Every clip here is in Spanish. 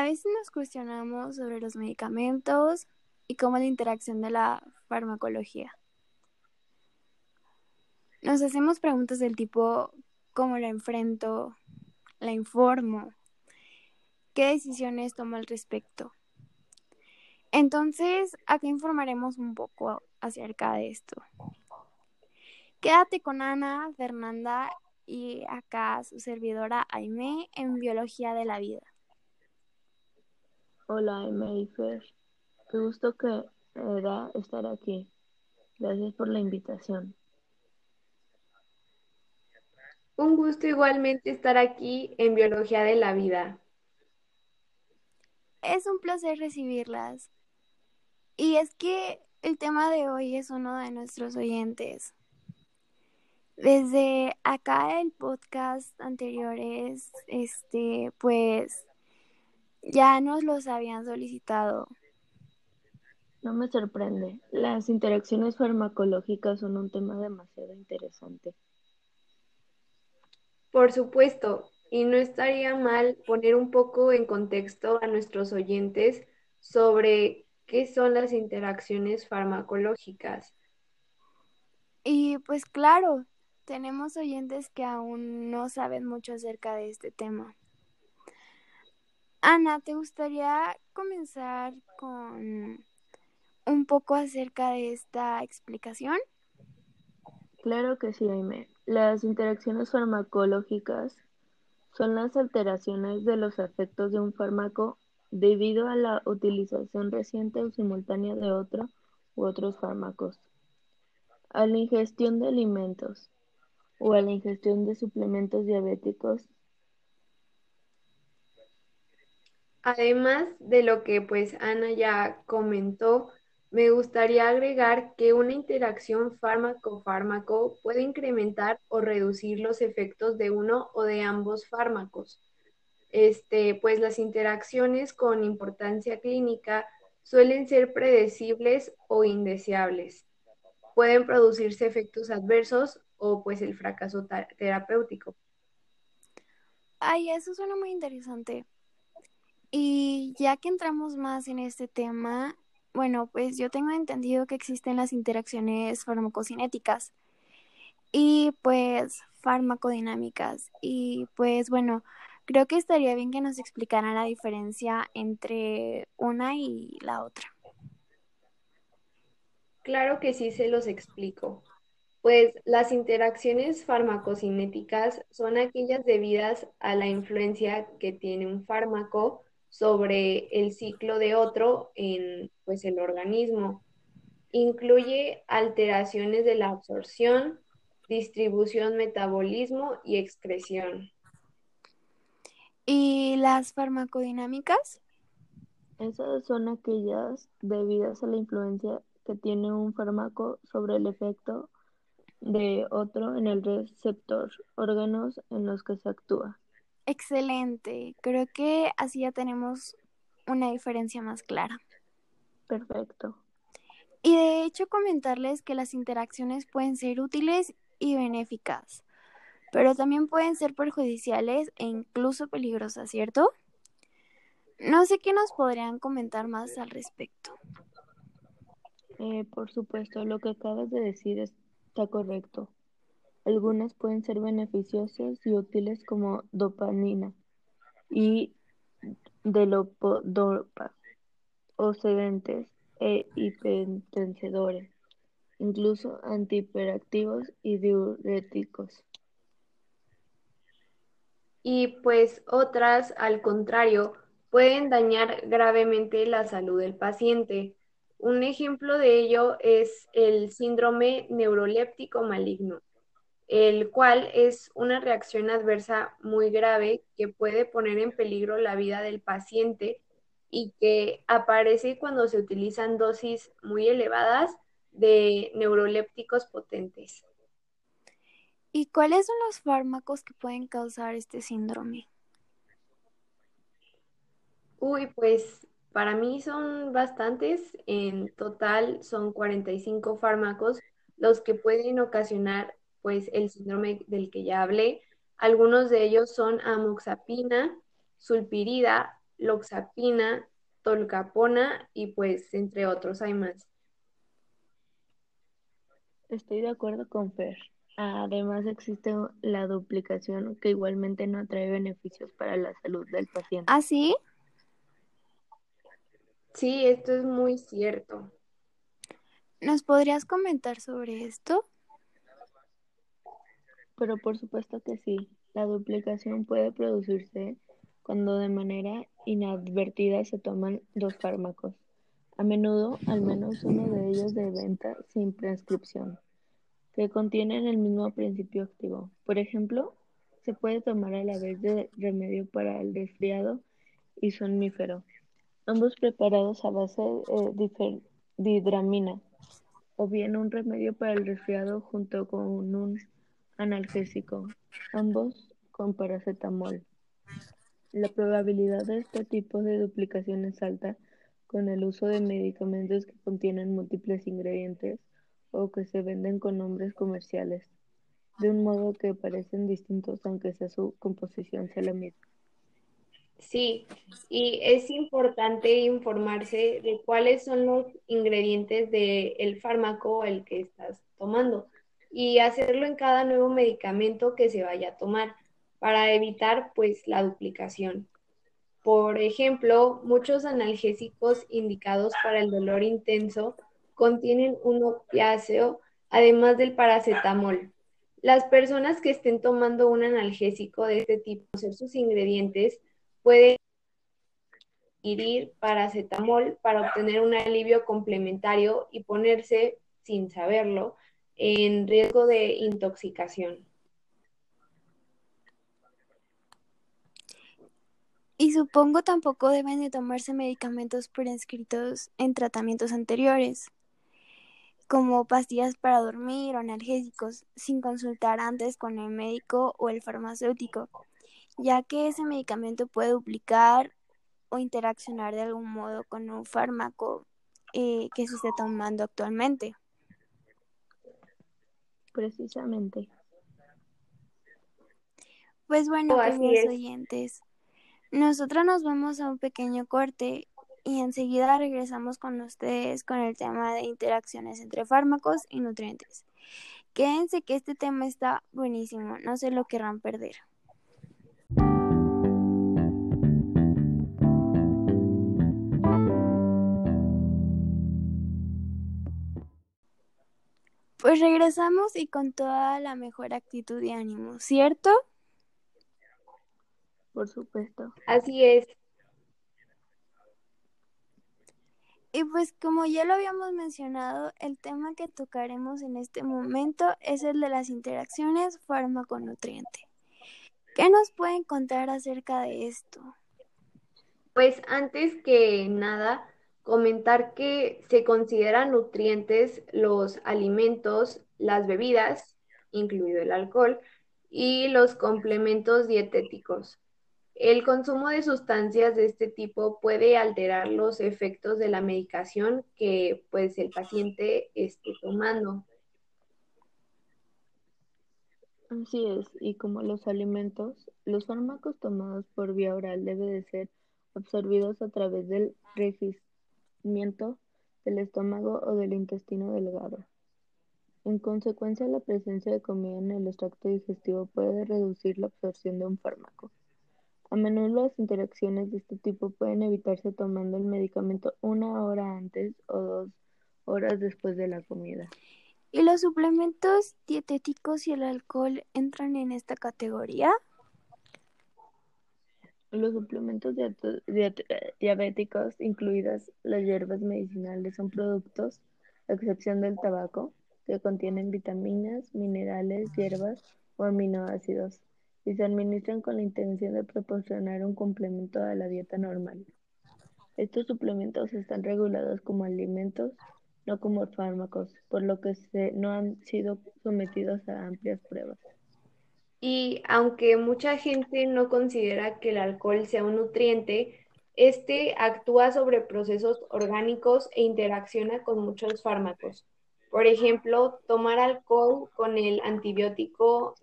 A veces nos cuestionamos sobre los medicamentos y cómo la interacción de la farmacología. Nos hacemos preguntas del tipo ¿cómo la enfrento? ¿La informo? ¿Qué decisiones tomo al respecto? Entonces, acá informaremos un poco acerca de esto. Quédate con Ana, Fernanda y acá su servidora Aime en Biología de la Vida. Hola Fer, qué gusto que me da estar aquí. Gracias por la invitación. Un gusto igualmente estar aquí en Biología de la Vida. Es un placer recibirlas. Y es que el tema de hoy es uno de nuestros oyentes. Desde acá el podcast anteriores, este, pues ya nos los habían solicitado. No me sorprende. Las interacciones farmacológicas son un tema demasiado interesante. Por supuesto, y no estaría mal poner un poco en contexto a nuestros oyentes sobre ¿Qué son las interacciones farmacológicas? Y pues claro, tenemos oyentes que aún no saben mucho acerca de este tema. Ana, ¿te gustaría comenzar con un poco acerca de esta explicación? Claro que sí, Aime. Las interacciones farmacológicas son las alteraciones de los efectos de un fármaco debido a la utilización reciente o simultánea de otro u otros fármacos, a la ingestión de alimentos o a la ingestión de suplementos diabéticos. Además de lo que pues Ana ya comentó, me gustaría agregar que una interacción fármaco-fármaco puede incrementar o reducir los efectos de uno o de ambos fármacos este, pues las interacciones con importancia clínica suelen ser predecibles o indeseables. Pueden producirse efectos adversos o pues el fracaso terapéutico. Ay, eso suena muy interesante. Y ya que entramos más en este tema, bueno, pues yo tengo entendido que existen las interacciones farmacocinéticas y pues farmacodinámicas. Y pues bueno, Creo que estaría bien que nos explicaran la diferencia entre una y la otra. Claro que sí se los explico. Pues las interacciones farmacocinéticas son aquellas debidas a la influencia que tiene un fármaco sobre el ciclo de otro en pues, el organismo. Incluye alteraciones de la absorción, distribución, metabolismo y excreción. ¿Y las farmacodinámicas? Esas son aquellas debidas a la influencia que tiene un fármaco sobre el efecto de otro en el receptor, órganos en los que se actúa. Excelente. Creo que así ya tenemos una diferencia más clara. Perfecto. Y de hecho comentarles que las interacciones pueden ser útiles y benéficas pero también pueden ser perjudiciales e incluso peligrosas, ¿cierto? No sé qué nos podrían comentar más al respecto. Eh, por supuesto, lo que acabas de decir está correcto. Algunas pueden ser beneficiosas y útiles como dopamina y delopodopa o sedentes e hipertensores, incluso antihiperactivos y diuréticos y pues otras, al contrario, pueden dañar gravemente la salud del paciente. Un ejemplo de ello es el síndrome neuroléptico maligno, el cual es una reacción adversa muy grave que puede poner en peligro la vida del paciente y que aparece cuando se utilizan dosis muy elevadas de neurolépticos potentes. ¿Y cuáles son los fármacos que pueden causar este síndrome? Uy, pues para mí son bastantes. En total son 45 fármacos los que pueden ocasionar pues el síndrome del que ya hablé. Algunos de ellos son amoxapina, sulpirida, loxapina, tolcapona y pues entre otros hay más. Estoy de acuerdo con Fer. Además existe la duplicación que igualmente no trae beneficios para la salud del paciente. ¿Ah, sí? Sí, esto es muy cierto. ¿Nos podrías comentar sobre esto? Pero por supuesto que sí. La duplicación puede producirse cuando de manera inadvertida se toman dos fármacos, a menudo al menos uno de ellos de venta sin prescripción, que contienen el mismo principio activo. Por ejemplo, se puede tomar a la vez de remedio para el resfriado y somnífero, ambos preparados a base de didramina, o bien un remedio para el resfriado junto con un analgésico, ambos con paracetamol. La probabilidad de este tipo de duplicación es alta con el uso de medicamentos que contienen múltiples ingredientes o que se venden con nombres comerciales, de un modo que parecen distintos aunque sea su composición sea la misma. Sí, y es importante informarse de cuáles son los ingredientes del fármaco el que estás tomando y hacerlo en cada nuevo medicamento que se vaya a tomar para evitar pues la duplicación. Por ejemplo, muchos analgésicos indicados para el dolor intenso contienen un opiáceo además del paracetamol. Las personas que estén tomando un analgésico de este tipo, ser sus ingredientes, pueden adquirir paracetamol para obtener un alivio complementario y ponerse, sin saberlo, en riesgo de intoxicación. Y supongo tampoco deben de tomarse medicamentos prescritos en tratamientos anteriores, como pastillas para dormir o analgésicos, sin consultar antes con el médico o el farmacéutico, ya que ese medicamento puede duplicar o interaccionar de algún modo con un fármaco eh, que se esté tomando actualmente. Precisamente. Pues bueno, queridos oyentes, nosotros nos vamos a un pequeño corte y enseguida regresamos con ustedes con el tema de interacciones entre fármacos y nutrientes. Quédense que este tema está buenísimo, no se lo querrán perder. Pues regresamos y con toda la mejor actitud y ánimo, ¿cierto? Por supuesto. Así es. Y pues como ya lo habíamos mencionado, el tema que tocaremos en este momento es el de las interacciones fármaco-nutriente. ¿Qué nos pueden contar acerca de esto? Pues antes que nada, comentar que se consideran nutrientes los alimentos, las bebidas, incluido el alcohol, y los complementos dietéticos. El consumo de sustancias de este tipo puede alterar los efectos de la medicación que pues el paciente esté tomando. Así es, y como los alimentos, los fármacos tomados por vía oral deben de ser absorbidos a través del registro del estómago o del intestino delgado. En consecuencia, la presencia de comida en el extracto digestivo puede reducir la absorción de un fármaco. A menudo las interacciones de este tipo pueden evitarse tomando el medicamento una hora antes o dos horas después de la comida. ¿Y los suplementos dietéticos y el alcohol entran en esta categoría? Los suplementos diabéticos, incluidas las hierbas medicinales, son productos, a excepción del tabaco, que contienen vitaminas, minerales, hierbas o aminoácidos, y se administran con la intención de proporcionar un complemento a la dieta normal. Estos suplementos están regulados como alimentos, no como fármacos, por lo que no han sido sometidos a amplias pruebas. Y aunque mucha gente no considera que el alcohol sea un nutriente, este actúa sobre procesos orgánicos e interacciona con muchos fármacos. Por ejemplo, tomar alcohol con el antibiótico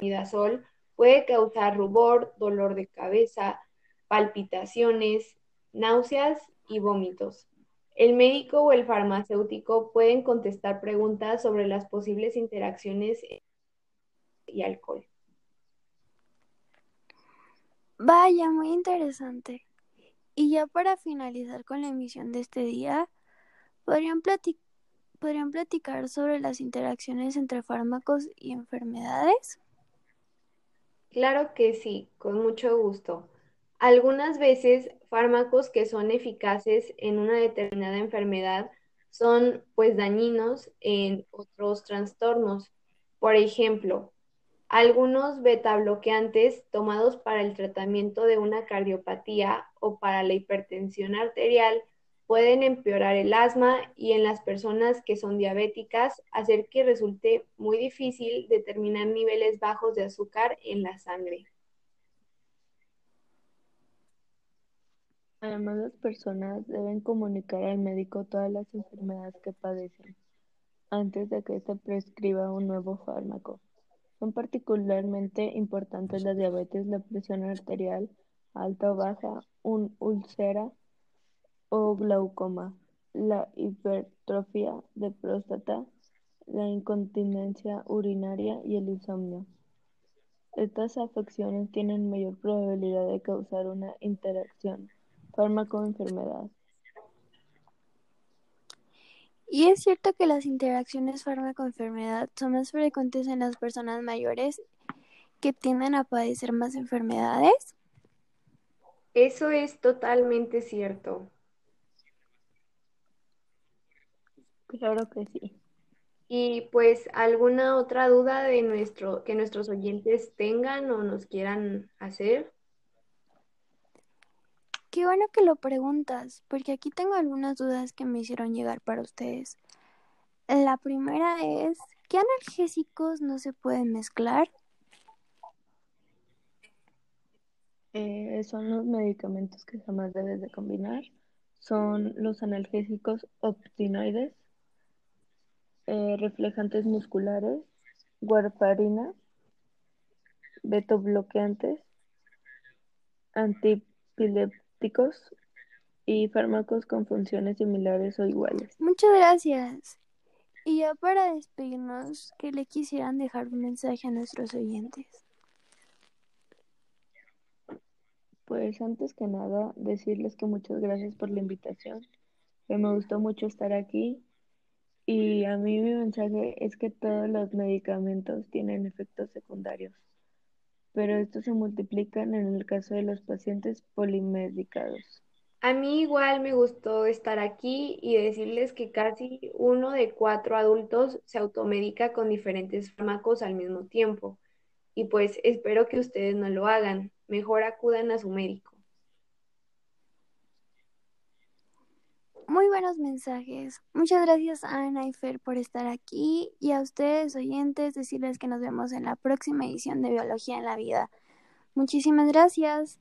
midazol puede causar rubor, dolor de cabeza, palpitaciones, náuseas y vómitos. El médico o el farmacéutico pueden contestar preguntas sobre las posibles interacciones y alcohol. Vaya, muy interesante. Y ya para finalizar con la emisión de este día, ¿podrían, ¿podrían platicar sobre las interacciones entre fármacos y enfermedades? Claro que sí, con mucho gusto. Algunas veces fármacos que son eficaces en una determinada enfermedad son pues dañinos en otros trastornos. Por ejemplo, algunos betabloqueantes tomados para el tratamiento de una cardiopatía o para la hipertensión arterial pueden empeorar el asma y en las personas que son diabéticas hacer que resulte muy difícil determinar niveles bajos de azúcar en la sangre. Además, las personas deben comunicar al médico todas las enfermedades que padecen antes de que se prescriba un nuevo fármaco. Son particularmente importantes la diabetes, la presión arterial alta o baja, un úlcera o glaucoma, la hipertrofia de próstata, la incontinencia urinaria y el insomnio. Estas afecciones tienen mayor probabilidad de causar una interacción fármaco-enfermedad. Y es cierto que las interacciones fármaco-enfermedad son más frecuentes en las personas mayores que tienden a padecer más enfermedades. Eso es totalmente cierto. Claro que sí. Y pues alguna otra duda de nuestro que nuestros oyentes tengan o nos quieran hacer. Qué bueno que lo preguntas, porque aquí tengo algunas dudas que me hicieron llegar para ustedes. La primera es, ¿qué analgésicos no se pueden mezclar? Eh, son los medicamentos que jamás debes de combinar. Son los analgésicos optinoides, eh, reflejantes musculares, warfarina, betobloqueantes, antipilépticos y fármacos con funciones similares o iguales. Muchas gracias. Y ya para despedirnos, ¿qué le quisieran dejar un mensaje a nuestros oyentes? Pues antes que nada, decirles que muchas gracias por la invitación, que me gustó mucho estar aquí y a mí mi mensaje es que todos los medicamentos tienen efectos secundarios, pero estos se multiplican en el caso de los pacientes polimedicados. A mí igual me gustó estar aquí y decirles que casi uno de cuatro adultos se automedica con diferentes fármacos al mismo tiempo. Y pues espero que ustedes no lo hagan. Mejor acudan a su médico. Muy buenos mensajes. Muchas gracias a Ana y Fer por estar aquí y a ustedes oyentes decirles que nos vemos en la próxima edición de Biología en la Vida. Muchísimas gracias.